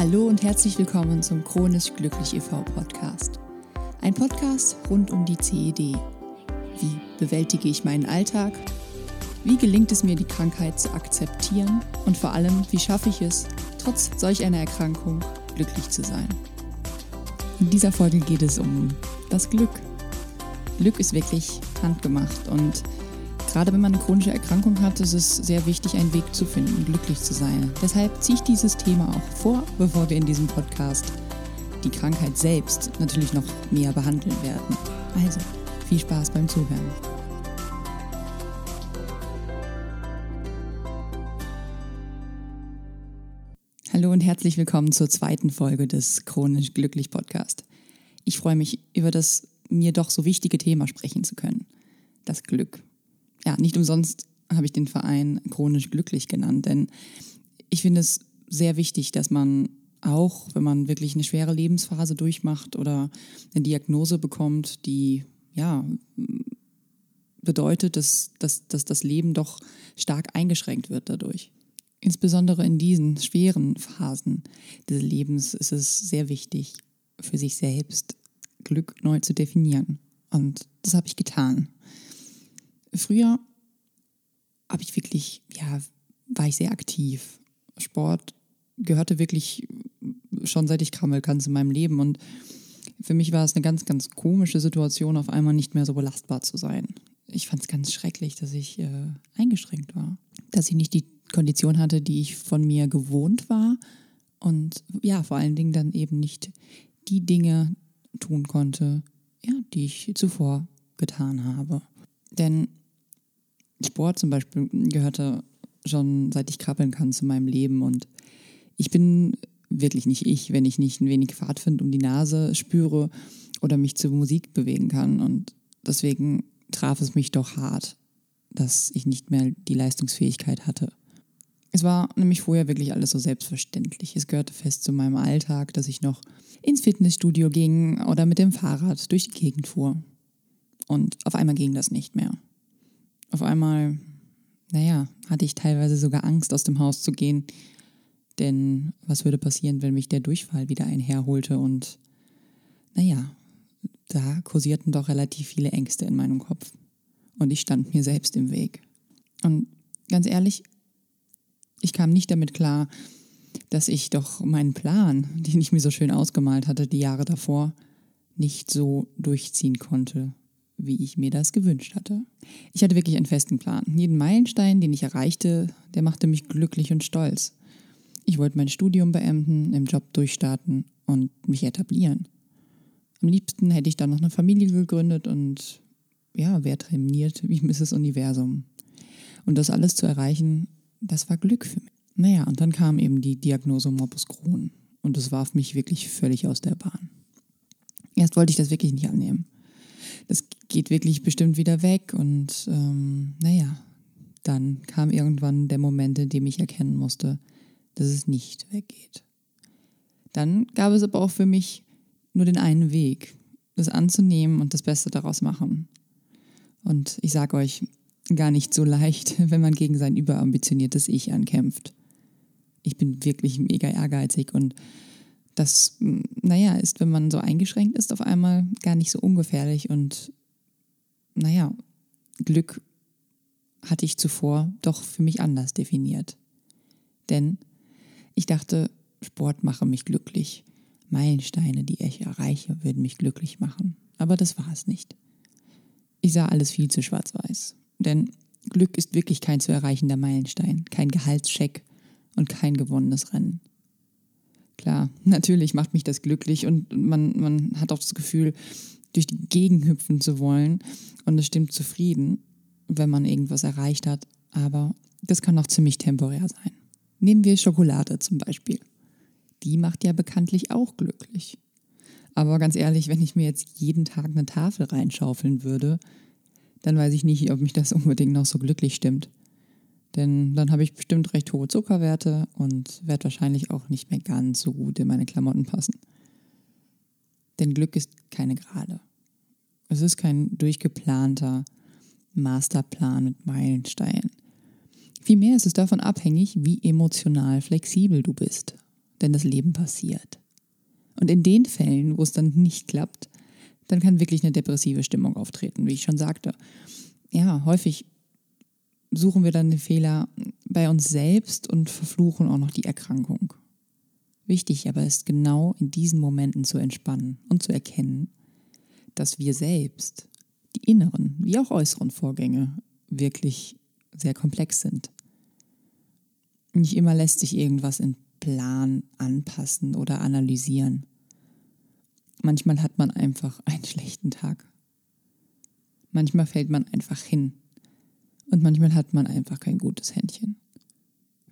Hallo und herzlich willkommen zum Chronisch Glücklich e.V. Podcast. Ein Podcast rund um die CED. Wie bewältige ich meinen Alltag? Wie gelingt es mir, die Krankheit zu akzeptieren? Und vor allem, wie schaffe ich es, trotz solch einer Erkrankung glücklich zu sein? In dieser Folge geht es um das Glück. Glück ist wirklich handgemacht und Gerade wenn man eine chronische Erkrankung hat, ist es sehr wichtig, einen Weg zu finden, glücklich zu sein. Deshalb ziehe ich dieses Thema auch vor, bevor wir in diesem Podcast die Krankheit selbst natürlich noch näher behandeln werden. Also, viel Spaß beim Zuhören. Hallo und herzlich willkommen zur zweiten Folge des Chronisch Glücklich Podcast. Ich freue mich, über das mir doch so wichtige Thema sprechen zu können. Das Glück ja, nicht umsonst habe ich den Verein chronisch glücklich genannt, denn ich finde es sehr wichtig, dass man auch, wenn man wirklich eine schwere Lebensphase durchmacht oder eine Diagnose bekommt, die ja bedeutet, dass, dass, dass das Leben doch stark eingeschränkt wird dadurch. Insbesondere in diesen schweren Phasen des Lebens ist es sehr wichtig, für sich selbst Glück neu zu definieren. Und das habe ich getan. Früher habe ich wirklich, ja, war ich sehr aktiv. Sport gehörte wirklich schon seit ich krammel kann zu meinem Leben und für mich war es eine ganz, ganz komische Situation, auf einmal nicht mehr so belastbar zu sein. Ich fand es ganz schrecklich, dass ich äh, eingeschränkt war, dass ich nicht die Kondition hatte, die ich von mir gewohnt war und ja, vor allen Dingen dann eben nicht die Dinge tun konnte, ja, die ich zuvor getan habe. Denn Sport zum Beispiel gehörte schon seit ich krabbeln kann zu meinem Leben und ich bin wirklich nicht ich, wenn ich nicht ein wenig Pfadfind um die Nase spüre oder mich zur Musik bewegen kann und deswegen traf es mich doch hart, dass ich nicht mehr die Leistungsfähigkeit hatte. Es war nämlich vorher wirklich alles so selbstverständlich. Es gehörte fest zu meinem Alltag, dass ich noch ins Fitnessstudio ging oder mit dem Fahrrad durch die Gegend fuhr. Und auf einmal ging das nicht mehr auf einmal, naja, hatte ich teilweise sogar Angst, aus dem Haus zu gehen. Denn was würde passieren, wenn mich der Durchfall wieder einherholte? Und naja, da kursierten doch relativ viele Ängste in meinem Kopf. Und ich stand mir selbst im Weg. Und ganz ehrlich, ich kam nicht damit klar, dass ich doch meinen Plan, den ich mir so schön ausgemalt hatte die Jahre davor, nicht so durchziehen konnte, wie ich mir das gewünscht hatte. Ich hatte wirklich einen festen Plan. Jeden Meilenstein, den ich erreichte, der machte mich glücklich und stolz. Ich wollte mein Studium beenden, im Job durchstarten und mich etablieren. Am liebsten hätte ich dann noch eine Familie gegründet und ja, wäre trainiert wie Mrs. Universum. Und das alles zu erreichen, das war Glück für mich. Naja, und dann kam eben die Diagnose Morbus Crohn und das warf mich wirklich völlig aus der Bahn. Erst wollte ich das wirklich nicht annehmen das geht wirklich bestimmt wieder weg. Und ähm, naja, dann kam irgendwann der Moment, in dem ich erkennen musste, dass es nicht weggeht. Dann gab es aber auch für mich nur den einen Weg, das anzunehmen und das Beste daraus machen. Und ich sage euch, gar nicht so leicht, wenn man gegen sein überambitioniertes Ich ankämpft. Ich bin wirklich mega ehrgeizig und das, naja, ist, wenn man so eingeschränkt ist, auf einmal gar nicht so ungefährlich. Und naja, Glück hatte ich zuvor doch für mich anders definiert. Denn ich dachte, Sport mache mich glücklich. Meilensteine, die ich erreiche, würden mich glücklich machen. Aber das war es nicht. Ich sah alles viel zu schwarz-weiß. Denn Glück ist wirklich kein zu erreichender Meilenstein, kein Gehaltscheck und kein gewonnenes Rennen. Klar, natürlich macht mich das glücklich und man, man hat auch das Gefühl, durch die Gegend hüpfen zu wollen und es stimmt zufrieden, wenn man irgendwas erreicht hat. Aber das kann auch ziemlich temporär sein. Nehmen wir Schokolade zum Beispiel. Die macht ja bekanntlich auch glücklich. Aber ganz ehrlich, wenn ich mir jetzt jeden Tag eine Tafel reinschaufeln würde, dann weiß ich nicht, ob mich das unbedingt noch so glücklich stimmt. Denn dann habe ich bestimmt recht hohe Zuckerwerte und werde wahrscheinlich auch nicht mehr ganz so gut in meine Klamotten passen. Denn Glück ist keine Gerade. Es ist kein durchgeplanter Masterplan mit Meilensteinen. Vielmehr ist es davon abhängig, wie emotional flexibel du bist. denn das Leben passiert. Und in den Fällen, wo es dann nicht klappt, dann kann wirklich eine depressive Stimmung auftreten, wie ich schon sagte. Ja, häufig suchen wir dann den Fehler bei uns selbst und verfluchen auch noch die Erkrankung. Wichtig aber ist genau in diesen Momenten zu entspannen und zu erkennen, dass wir selbst die inneren wie auch äußeren Vorgänge wirklich sehr komplex sind. Nicht immer lässt sich irgendwas in Plan anpassen oder analysieren. Manchmal hat man einfach einen schlechten Tag. Manchmal fällt man einfach hin. Und manchmal hat man einfach kein gutes Händchen.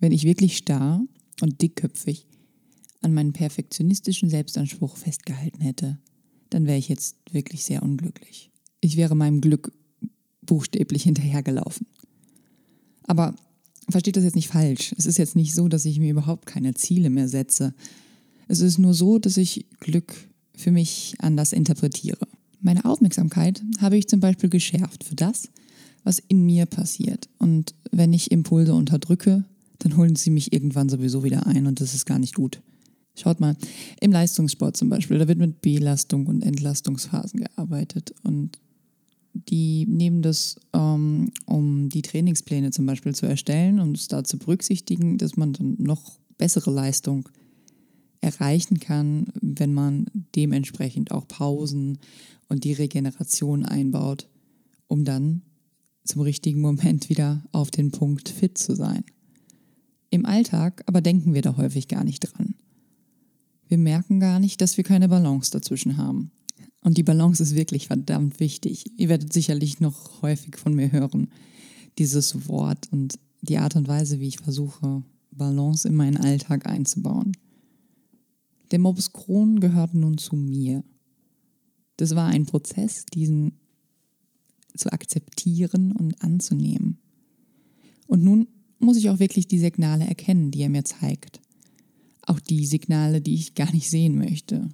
Wenn ich wirklich starr und dickköpfig an meinem perfektionistischen Selbstanspruch festgehalten hätte, dann wäre ich jetzt wirklich sehr unglücklich. Ich wäre meinem Glück buchstäblich hinterhergelaufen. Aber versteht das jetzt nicht falsch. Es ist jetzt nicht so, dass ich mir überhaupt keine Ziele mehr setze. Es ist nur so, dass ich Glück für mich anders interpretiere. Meine Aufmerksamkeit habe ich zum Beispiel geschärft für das, was in mir passiert. Und wenn ich Impulse unterdrücke, dann holen sie mich irgendwann sowieso wieder ein und das ist gar nicht gut. Schaut mal, im Leistungssport zum Beispiel, da wird mit Belastung und Entlastungsphasen gearbeitet und die nehmen das, ähm, um die Trainingspläne zum Beispiel zu erstellen und es da zu berücksichtigen, dass man dann noch bessere Leistung erreichen kann, wenn man dementsprechend auch Pausen und die Regeneration einbaut, um dann zum richtigen Moment wieder auf den Punkt fit zu sein. Im Alltag aber denken wir da häufig gar nicht dran. Wir merken gar nicht, dass wir keine Balance dazwischen haben. Und die Balance ist wirklich verdammt wichtig. Ihr werdet sicherlich noch häufig von mir hören, dieses Wort und die Art und Weise, wie ich versuche, Balance in meinen Alltag einzubauen. Der Morbus Crohn gehört nun zu mir. Das war ein Prozess, diesen zu akzeptieren und anzunehmen. Und nun muss ich auch wirklich die Signale erkennen, die er mir zeigt. Auch die Signale, die ich gar nicht sehen möchte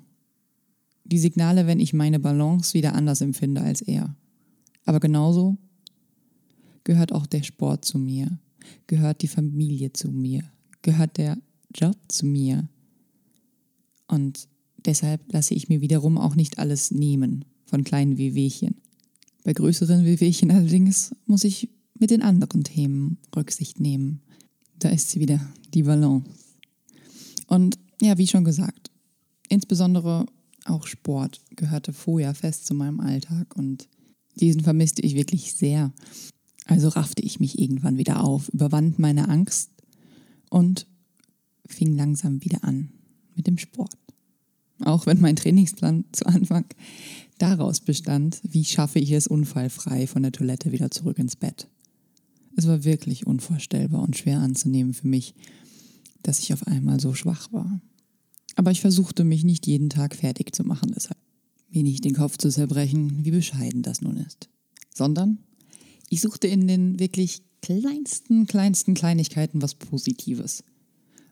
die Signale, wenn ich meine Balance wieder anders empfinde als er. Aber genauso gehört auch der Sport zu mir, gehört die Familie zu mir, gehört der Job zu mir. Und deshalb lasse ich mir wiederum auch nicht alles nehmen von kleinen Wehwehchen. Bei größeren Wehwehchen allerdings muss ich mit den anderen Themen Rücksicht nehmen. Da ist sie wieder, die Balance. Und ja, wie schon gesagt, insbesondere auch Sport gehörte vorher fest zu meinem Alltag und diesen vermisste ich wirklich sehr. Also raffte ich mich irgendwann wieder auf, überwand meine Angst und fing langsam wieder an mit dem Sport. Auch wenn mein Trainingsplan zu Anfang daraus bestand, wie schaffe ich es unfallfrei von der Toilette wieder zurück ins Bett. Es war wirklich unvorstellbar und schwer anzunehmen für mich, dass ich auf einmal so schwach war. Aber ich versuchte mich nicht jeden Tag fertig zu machen, deshalb mir nicht den Kopf zu zerbrechen, wie bescheiden das nun ist. Sondern ich suchte in den wirklich kleinsten, kleinsten Kleinigkeiten was Positives.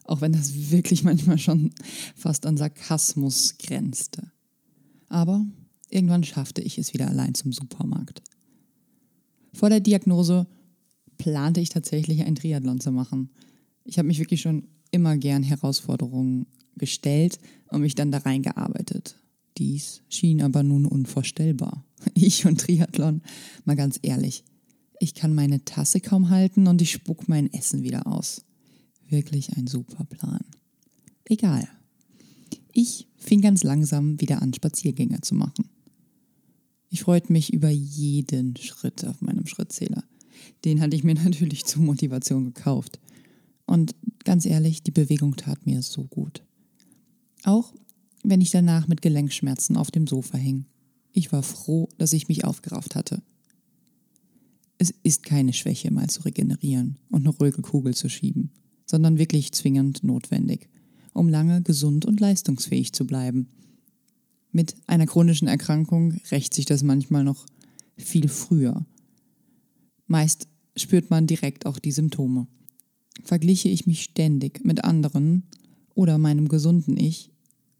Auch wenn das wirklich manchmal schon fast an Sarkasmus grenzte. Aber irgendwann schaffte ich es wieder allein zum Supermarkt. Vor der Diagnose plante ich tatsächlich ein Triathlon zu machen. Ich habe mich wirklich schon immer gern Herausforderungen gestellt und mich dann da reingearbeitet. Dies schien aber nun unvorstellbar. Ich und Triathlon, mal ganz ehrlich, ich kann meine Tasse kaum halten und ich spuck mein Essen wieder aus. Wirklich ein super Plan. Egal. Ich fing ganz langsam wieder an, Spaziergänge zu machen. Ich freute mich über jeden Schritt auf meinem Schrittzähler. Den hatte ich mir natürlich zur Motivation gekauft. Und ganz ehrlich, die Bewegung tat mir so gut. Auch wenn ich danach mit Gelenkschmerzen auf dem Sofa hing. Ich war froh, dass ich mich aufgerafft hatte. Es ist keine Schwäche, mal zu regenerieren und eine ruhige Kugel zu schieben, sondern wirklich zwingend notwendig, um lange gesund und leistungsfähig zu bleiben. Mit einer chronischen Erkrankung rächt sich das manchmal noch viel früher. Meist spürt man direkt auch die Symptome. Vergliche ich mich ständig mit anderen oder meinem gesunden Ich,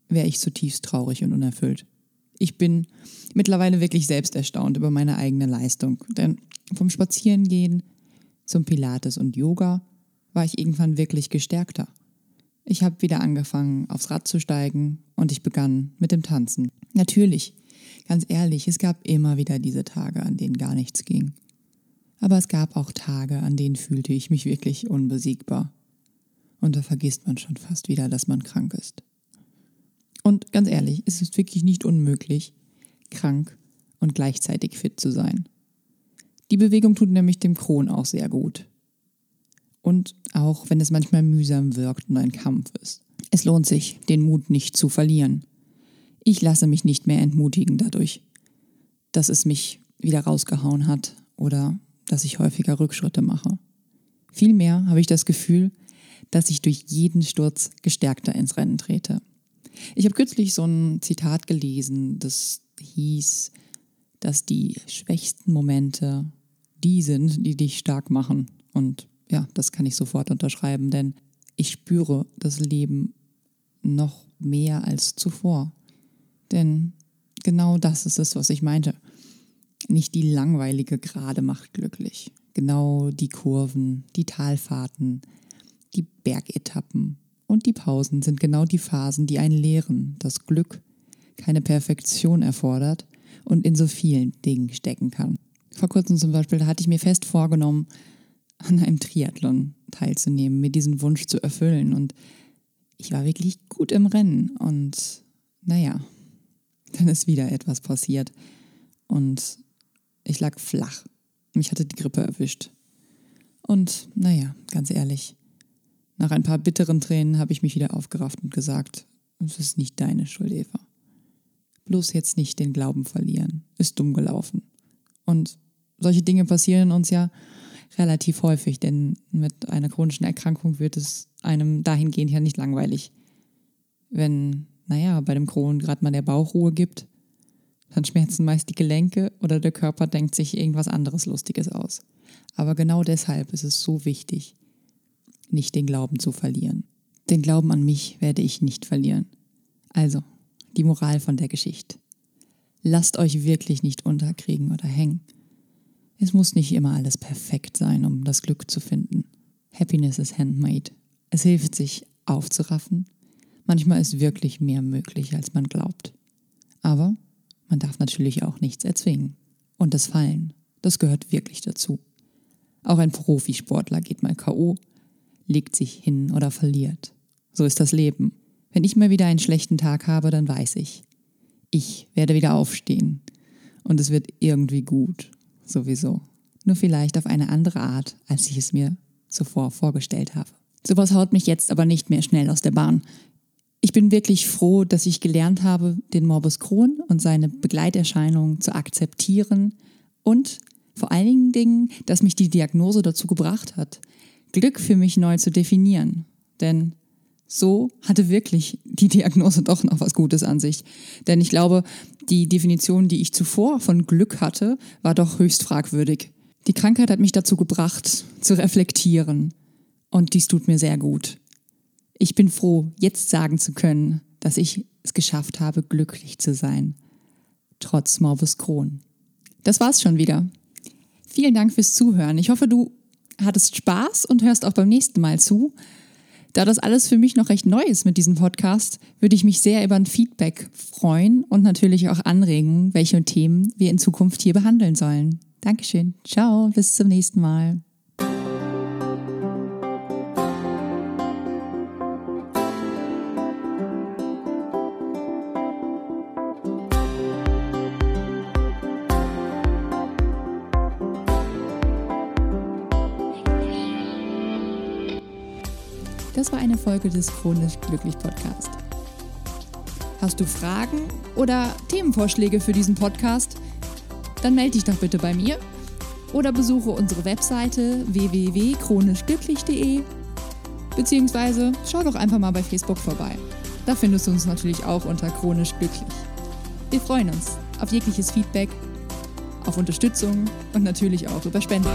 wäre ich zutiefst traurig und unerfüllt. Ich bin mittlerweile wirklich selbst erstaunt über meine eigene Leistung, denn vom Spazierengehen zum Pilates und Yoga war ich irgendwann wirklich gestärkter. Ich habe wieder angefangen, aufs Rad zu steigen und ich begann mit dem Tanzen. Natürlich, ganz ehrlich, es gab immer wieder diese Tage, an denen gar nichts ging. Aber es gab auch Tage, an denen fühlte ich mich wirklich unbesiegbar. Und da vergisst man schon fast wieder, dass man krank ist. Und ganz ehrlich, es ist wirklich nicht unmöglich, krank und gleichzeitig fit zu sein. Die Bewegung tut nämlich dem Kron auch sehr gut. Und auch wenn es manchmal mühsam wirkt und ein Kampf ist. Es lohnt sich, den Mut nicht zu verlieren. Ich lasse mich nicht mehr entmutigen dadurch, dass es mich wieder rausgehauen hat oder dass ich häufiger Rückschritte mache. Vielmehr habe ich das Gefühl, dass ich durch jeden Sturz gestärkter ins Rennen trete. Ich habe kürzlich so ein Zitat gelesen, das hieß, dass die schwächsten Momente die sind, die dich stark machen. Und ja, das kann ich sofort unterschreiben, denn ich spüre das Leben noch mehr als zuvor. Denn genau das ist es, was ich meinte. Nicht die langweilige Gerade macht glücklich. Genau die Kurven, die Talfahrten, die Bergetappen und die Pausen sind genau die Phasen, die einen lehren, dass Glück keine Perfektion erfordert und in so vielen Dingen stecken kann. Vor kurzem zum Beispiel, hatte ich mir fest vorgenommen, an einem Triathlon teilzunehmen, mir diesen Wunsch zu erfüllen. Und ich war wirklich gut im Rennen. Und naja, dann ist wieder etwas passiert. Und ich lag flach. Mich hatte die Grippe erwischt. Und naja, ganz ehrlich, nach ein paar bitteren Tränen habe ich mich wieder aufgerafft und gesagt, es ist nicht deine Schuld, Eva. Bloß jetzt nicht den Glauben verlieren. Ist dumm gelaufen. Und solche Dinge passieren uns ja relativ häufig, denn mit einer chronischen Erkrankung wird es einem dahingehend ja nicht langweilig. Wenn, naja, bei dem Crohn gerade mal der Bauch Ruhe gibt, dann schmerzen meist die Gelenke oder der Körper denkt sich irgendwas anderes Lustiges aus. Aber genau deshalb ist es so wichtig, nicht den Glauben zu verlieren. Den Glauben an mich werde ich nicht verlieren. Also, die Moral von der Geschichte. Lasst euch wirklich nicht unterkriegen oder hängen. Es muss nicht immer alles perfekt sein, um das Glück zu finden. Happiness is handmade. Es hilft sich aufzuraffen. Manchmal ist wirklich mehr möglich, als man glaubt. Aber man darf natürlich auch nichts erzwingen. Und das Fallen, das gehört wirklich dazu. Auch ein Profisportler geht mal KO, legt sich hin oder verliert. So ist das Leben. Wenn ich mal wieder einen schlechten Tag habe, dann weiß ich, ich werde wieder aufstehen. Und es wird irgendwie gut sowieso. Nur vielleicht auf eine andere Art, als ich es mir zuvor vorgestellt habe. Sowas haut mich jetzt aber nicht mehr schnell aus der Bahn. Ich bin wirklich froh, dass ich gelernt habe, den Morbus Crohn und seine Begleiterscheinungen zu akzeptieren und vor allen Dingen, dass mich die Diagnose dazu gebracht hat, Glück für mich neu zu definieren. Denn so hatte wirklich die Diagnose doch noch was Gutes an sich. Denn ich glaube, die Definition, die ich zuvor von Glück hatte, war doch höchst fragwürdig. Die Krankheit hat mich dazu gebracht, zu reflektieren. Und dies tut mir sehr gut. Ich bin froh, jetzt sagen zu können, dass ich es geschafft habe, glücklich zu sein. Trotz Morbus Crohn. Das war's schon wieder. Vielen Dank fürs Zuhören. Ich hoffe, du hattest Spaß und hörst auch beim nächsten Mal zu. Da das alles für mich noch recht neu ist mit diesem Podcast, würde ich mich sehr über ein Feedback freuen und natürlich auch Anregungen, welche Themen wir in Zukunft hier behandeln sollen. Dankeschön. Ciao, bis zum nächsten Mal. Das war eine Folge des Chronisch Glücklich Podcast. Hast du Fragen oder Themenvorschläge für diesen Podcast? Dann melde dich doch bitte bei mir oder besuche unsere Webseite www.chronischglücklich.de beziehungsweise schau doch einfach mal bei Facebook vorbei. Da findest du uns natürlich auch unter Chronisch Glücklich. Wir freuen uns auf jegliches Feedback, auf Unterstützung und natürlich auch über Spenden.